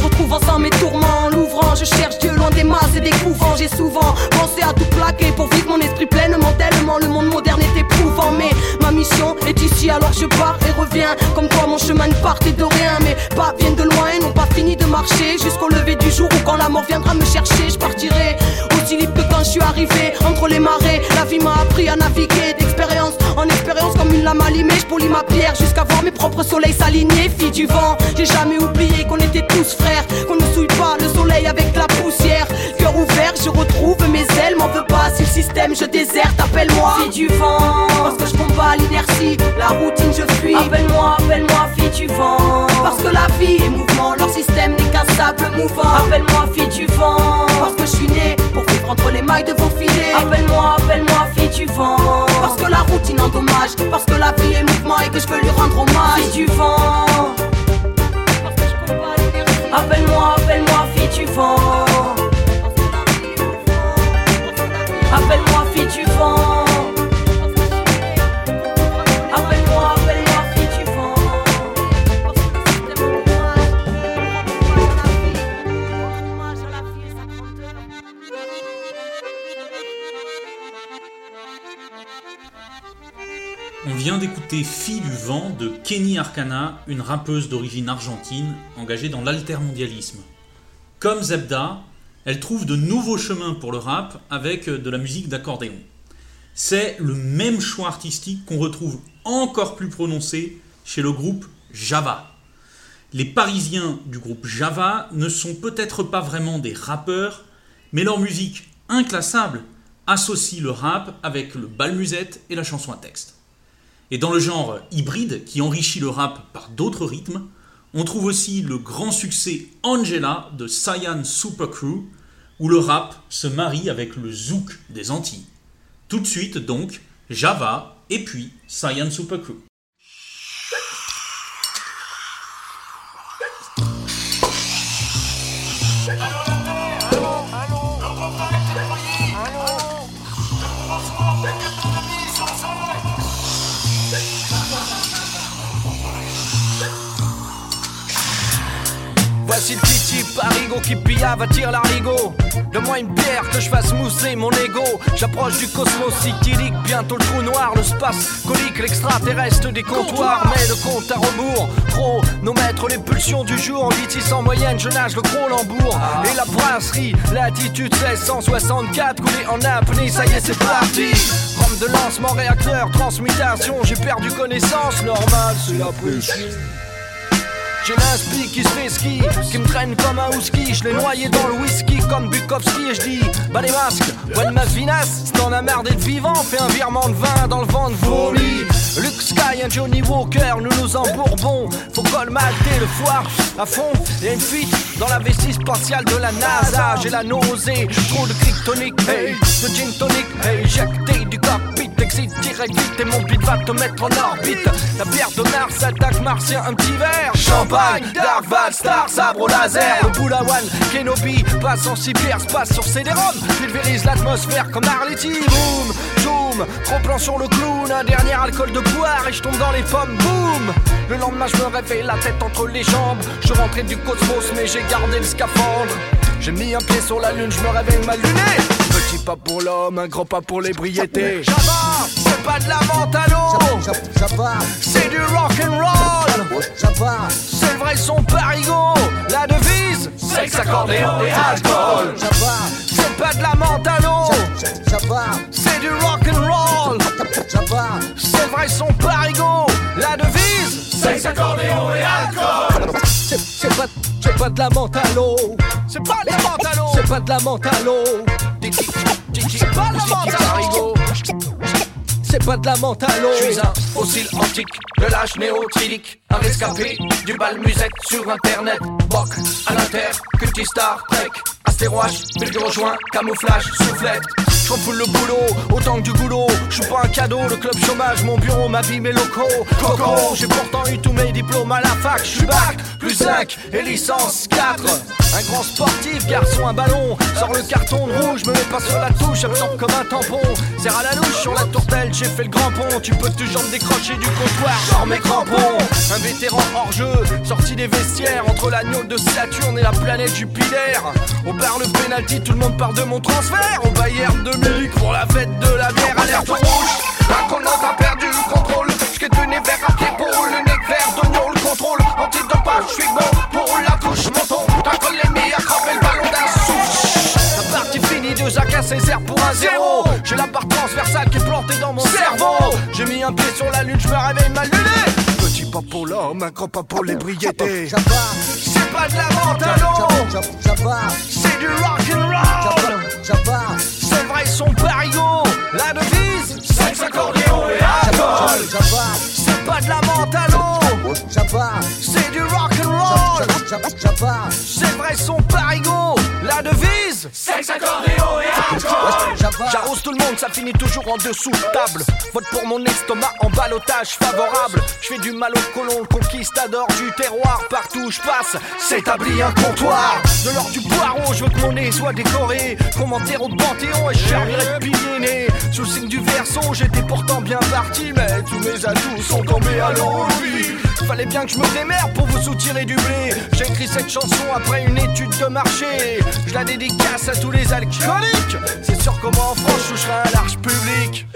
retrouvant sans mes tourments, l'ouvrant, je cherche Dieu loin des masses et des couvents. J'ai souvent pensé à tout plaquer pour vivre mon esprit pleinement, tellement le monde moderne est éprouvant. Mais ma mission est ici, alors je pars et reviens. Comme quoi mon chemin ne partait de rien, mes pas viennent de loin et n'ont pas fini de marcher jusqu'au lever du jour où quand la mort viendra me chercher, je partirai aussi libre que quand je suis arrivé entre les marées. La vie m'a appris à naviguer d'expérience en expérience comme une lame allumée. Je polis ma pierre jusqu'à voir mes propres soleils s'aligner. Fille du vent, j'ai jamais oublié qu'on était tous frères, qu'on ne souille pas le soleil avec la poussière. Cœur ouvert, je retrouve mes ailes, m'en veux pas si le système je déserte. Appelle-moi, fille du vent, parce que je combats l'inertie, la routine je fuis. Appelle-moi, appelle-moi, fille du vent, parce que la vie est mouvement, leur système n'est qu'un sable mouvant. Appelle-moi, fille du vent, parce que je suis né pour vivre entre les mailles de vos filets. Appelle-moi, appelle-moi, fille du vent, parce que la routine endommage, parce que la vie est mouvement et que je veux lui rendre hommage. Fille du vent. Appelle-moi, appelle-moi, fille du vent. Appelle-moi, fille du vent. Vient d'écouter Fille du vent de Kenny Arcana, une rappeuse d'origine argentine engagée dans l'altermondialisme. Comme Zebda, elle trouve de nouveaux chemins pour le rap avec de la musique d'accordéon. C'est le même choix artistique qu'on retrouve encore plus prononcé chez le groupe Java. Les Parisiens du groupe Java ne sont peut-être pas vraiment des rappeurs, mais leur musique inclassable associe le rap avec le bal musette et la chanson à texte. Et dans le genre hybride qui enrichit le rap par d'autres rythmes, on trouve aussi le grand succès Angela de Cyan Super Crew, où le rap se marie avec le zouk des Antilles. Tout de suite donc, Java et puis Cyan Super Crew. Voici le petit type parigo qui pillave attire l'arigot. Donne-moi une bière que je fasse mousser mon ego. J'approche du cosmos cyclique, bientôt le trou noir Le space colique, l'extraterrestre des comptoirs. Mais le compte à rebours, chronomètre les pulsions du jour. Vitesse en moyenne, je nage le gros lambourg Et la brasserie, latitude 1664 Coulé en apnée, ça y est c'est parti. Rampe de lancement, réacteur, transmutation. J'ai perdu connaissance, normal c'est la pression J'ai l'inspi qui se fait ski, qui me traîne comme un husky. Je l'ai noyé dans le whisky comme Bukowski et je dis Bah les masques, bonne ma vinasse. Si t'en as marre d'être vivant, fais un virement de vin dans le vent de vomi. Luke Sky, un Johnny Walker, nous nous embourbons. Faut colmater le foire à fond. Y'a une fuite dans la vessie spatiale de la NASA. J'ai la nausée, trop de kryptonique, hey, de gin tonic, hey, du cockpit. Exit direct vite et mon beat va te mettre en orbite. La bière de Mars attaque martien, un petit verre. Champagne, Dark Val, Star, sabre au laser. Le Boulawan, Kenobi, passe en cyber, passe sur CD-ROM. Pulvérise l'atmosphère comme Arletty, boom, zoom. Trop plan sur le clown, un dernier alcool de poire et je tombe dans les pommes, boum. Le lendemain, je me réveille la tête entre les jambes. Je rentré du cosmos, mais j'ai gardé le scaphandre. J'ai mis un pied sur la lune, je me réveille mal luné. Petit pas pour l'homme, un grand pas pour l'ébriété. Java, c'est pas de la l'eau. C'est du rock and roll. C'est le vrai son parigo. La devise, sexe, accordéon et alcool. C'est pas de la l'eau. C'est du rock and roll. C'est le vrai son parigo. La devise, sexe, accordéon et alcool. C'est c'est pas, c'est pas de la l'eau. C'est pas de la l'eau. C'est pas de la l'eau. C'est pas de la l'eau. C'est pas de la l'eau. Je suis un fossile antique de l'âge néotrilique. Un rescapé du bal musette sur internet. Boc à l'inter, cultistar, trek. Astéroche, bulgure au joint, camouflage, soufflette. Je le boulot, autant que du boulot. Je suis pas un cadeau, le club chômage, mon bureau, ma vie, mes locaux. Coco, j'ai pourtant eu tous mes diplômes à la fac. Je suis bac, plus 5 et licence 4. Un grand sportif, garçon, un ballon. Sors le carton de rouge, me mets pas sur la touche, absorbe comme un tampon. Serre à la louche sur la tourtelle, j'ai fait le grand pont. Tu peux toujours me décrocher du comptoir, sors mes crampons. Un vétéran hors jeu, sorti des vestiaires entre l'agneau de Saturne et la planète Jupiter. Au bar le penalty, tout le monde parle de mon transfert. Au Bayern de Munich pour la fête de la bière, alerte rouge. Commande a perdu le contrôle. J'qu'ai tenu vers à pied le nez vert d'oignon, le contrôle. Antidopage, j'suis bon pour la couche, menton. T'as collé mis à le ballon d'un souffle. La partie finie, deux à casser zéro pour un zéro. J'ai la part transversale qui est plantée dans mon cerveau. J'ai mis un pied sur la lune, j'me réveille mal luné. Petit pas pour l'homme, un grand pas pour l'ébriété. C'est pas de la à l'eau. C'est du rock and roll. C'est vrai son parigo. La devise, sexe, accordéon et alcool. C'est pas de la menthe à roll. C'est vrai son parigo. La devise, sexe, accordéon et alcool. J'arrose tout le monde, ça finit toujours en dessous de table. Vote pour mon estomac en balotage favorable. Je fais du mal au colon, le conquistador du terroir. Partout où je passe, s'établit un comptoir. De l'or du poireau, je veux que mon nez soit décoré. Commentaire au panthéon et je servirai de. Sous le signe du verso, j'étais pourtant bien parti. Mais tous mes atouts sont tombés à. Oui, Fallait bien que je me démerde pour vous soutirer du blé. J'ai écrit cette chanson après une étude de marché. Je la dédicace à tous les alcooliques. C'est sûr que moi en France, je toucherai un large public.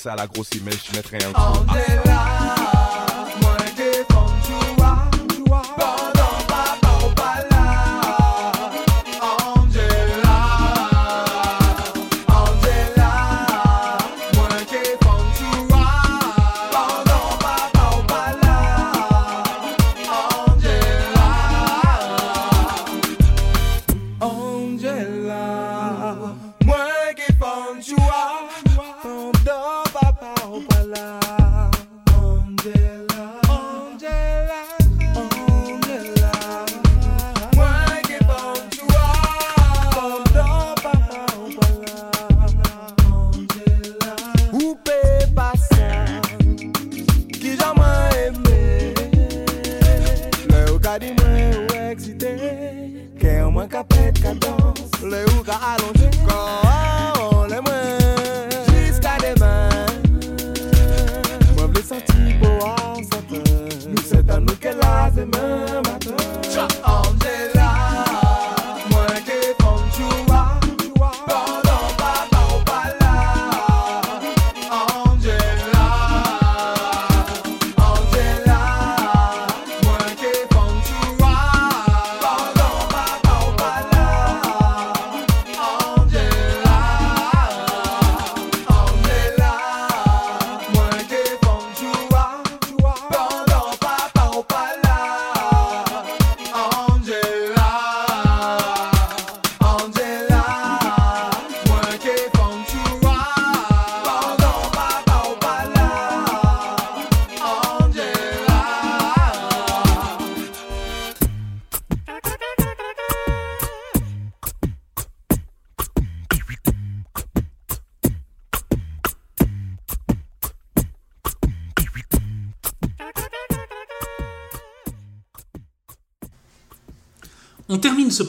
Ça la grosse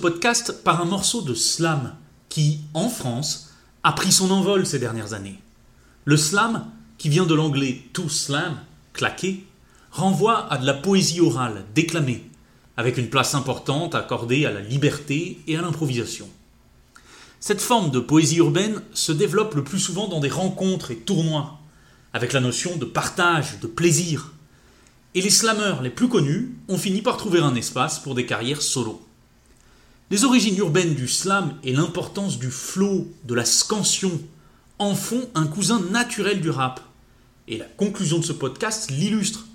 podcast par un morceau de slam qui, en France, a pris son envol ces dernières années. Le slam, qui vient de l'anglais to slam, claquer, renvoie à de la poésie orale, déclamée, avec une place importante accordée à la liberté et à l'improvisation. Cette forme de poésie urbaine se développe le plus souvent dans des rencontres et tournois, avec la notion de partage, de plaisir. Et les slameurs les plus connus ont fini par trouver un espace pour des carrières solo. Les origines urbaines du slam et l'importance du flow, de la scansion, en font un cousin naturel du rap. Et la conclusion de ce podcast l'illustre,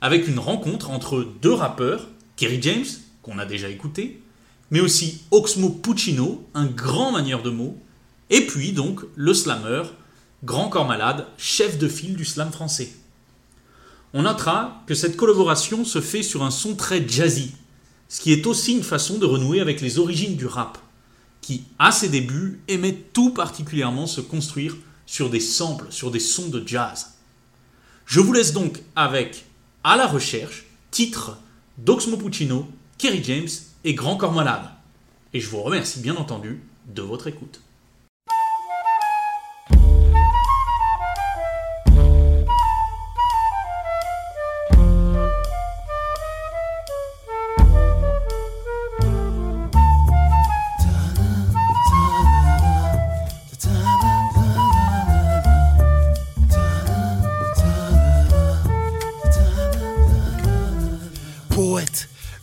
avec une rencontre entre deux rappeurs, Kerry James, qu'on a déjà écouté, mais aussi Oxmo Puccino, un grand manieur de mots, et puis donc le slammer, grand corps malade, chef de file du slam français. On notera que cette collaboration se fait sur un son très jazzy, ce qui est aussi une façon de renouer avec les origines du rap, qui, à ses débuts, aimait tout particulièrement se construire sur des samples, sur des sons de jazz. Je vous laisse donc avec À la recherche, titre d'Oxmo Puccino, Kerry James et Grand Corps Malade. Et je vous remercie bien entendu de votre écoute.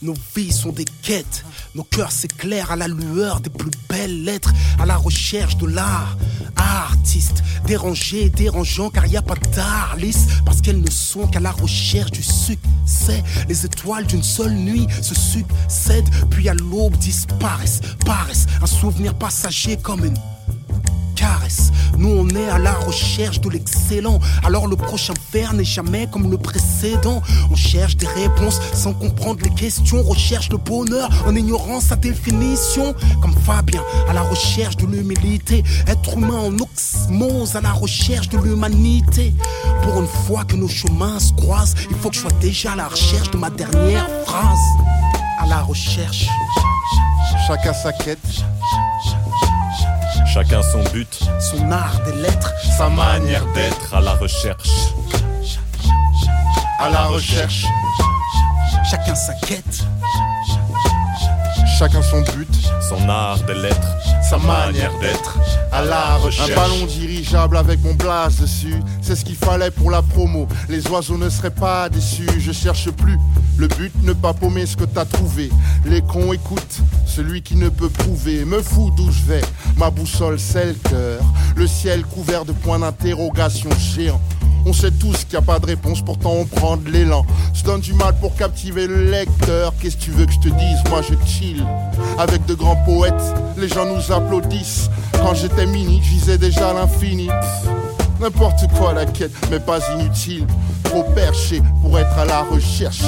Nos vies sont des quêtes, nos cœurs s'éclairent à la lueur des plus belles lettres, à la recherche de l'art. Artistes, dérangés, dérangeants, car y a pas d'art parce qu'elles ne sont qu'à la recherche du succès. Les étoiles d'une seule nuit se succèdent, puis à l'aube disparaissent, paraissent, un souvenir passager comme une nous on est à la recherche de l'excellent. Alors le prochain vers n'est jamais comme le précédent. On cherche des réponses sans comprendre les questions. Recherche le bonheur en ignorant sa définition. Comme Fabien à la recherche de l'humilité. Être humain en oxmose à la recherche de l'humanité. Pour une fois que nos chemins se croisent, il faut que je sois déjà à la recherche de ma dernière phrase. À la recherche. Chacun sa quête Chacun son but, son art des lettres, sa manière d'être à la recherche. à la recherche. Chacun sa quête. Chacun son but, son art de l'être, sa manière d'être, à la recherche. Un ballon dirigeable avec mon blase dessus, c'est ce qu'il fallait pour la promo. Les oiseaux ne seraient pas déçus, je cherche plus. Le but, ne pas paumer ce que t'as trouvé. Les cons écoutent, celui qui ne peut prouver. Me fout d'où je vais, ma boussole c'est le cœur. Le ciel couvert de points d'interrogation géants. On sait tous qu'il n'y a pas de réponse, pourtant on prend de l'élan. Se donne du mal pour captiver le lecteur. Qu'est-ce que tu veux que je te dise? Moi je chill avec de grands poètes. Les gens nous applaudissent. Quand j'étais mini, je déjà l'infini. N'importe quoi la quête, mais pas inutile. Trop perché pour être à la recherche.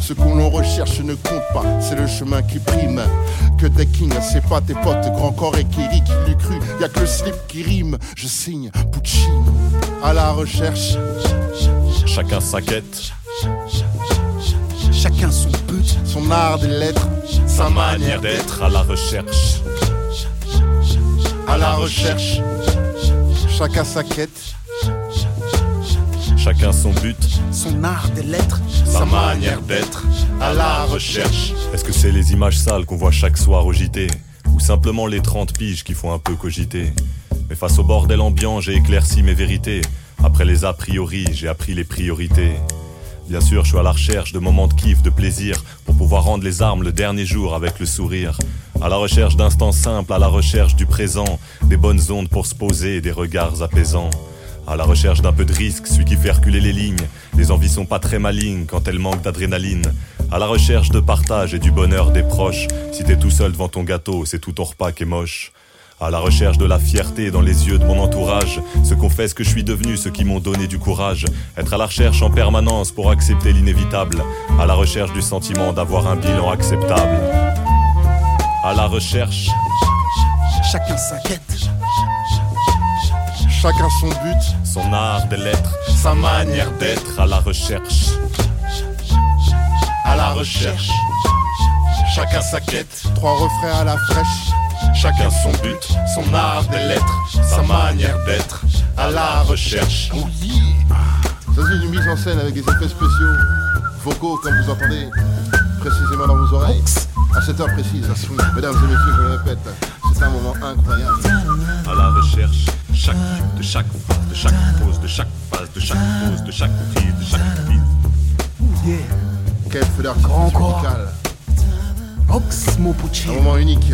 Ce qu'on l'on recherche ne compte pas, c'est le chemin qui prime. Que des kings, c'est pas tes potes, grand corps et Kiri qui l'eût cru. Y a que le slip qui rime, je signe Puccino. À la recherche, chacun sa quête. Chacun son but, son art des lettres, sa manière d'être. À la recherche, à la recherche. Chacun sa quête. Chacun son but, son art des lettres, sa manière d'être, à la recherche. Est-ce que c'est les images sales qu'on voit chaque soir au JT Ou simplement les 30 piges qui font un peu cogiter? Mais face au bordel ambiant, j'ai éclairci mes vérités. Après les a priori, j'ai appris les priorités. Bien sûr, je suis à la recherche de moments de kiff, de plaisir, pour pouvoir rendre les armes le dernier jour avec le sourire. À la recherche d'instants simples, à la recherche du présent, des bonnes ondes pour se poser, des regards apaisants. À la recherche d'un peu de risque, celui qui fait reculer les lignes. Les envies sont pas très malignes quand elles manquent d'adrénaline. À la recherche de partage et du bonheur des proches. Si t'es tout seul devant ton gâteau, c'est tout ton repas qui est moche. À la recherche de la fierté dans les yeux de mon entourage. Ce qu'on fait, ce que je suis devenu, ceux qui m'ont donné du courage. Être à la recherche en permanence pour accepter l'inévitable. À la recherche du sentiment d'avoir un bilan acceptable. À la recherche. Chacun sa quête chacun son but, son art de l'être, sa manière d'être à la recherche. À la recherche, chacun sa quête, trois refrains à la fraîche. Chacun son but, son art de l'être, sa manière d'être à la recherche. Ça c'est une mise en scène avec des effets spéciaux, vocaux comme vous entendez précisément dans vos oreilles. À cette heure précise, mesdames et messieurs, je le répète, c'est un moment incroyable. À la recherche chaque de chaque phase, de chaque pause, de chaque phase, de chaque pause, de chaque prise, de chaque prise. Yeah. Quel feu d'artifice musical. Un moment unique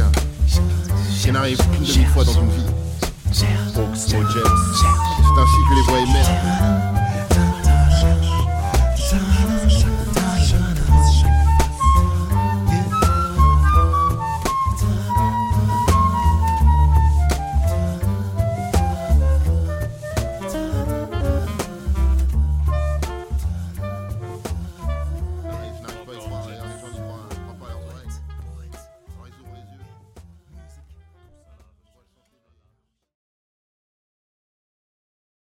qui n'arrive qu'une demi-fois dans une vie. Oxmo James. C'est ainsi que les voix émergent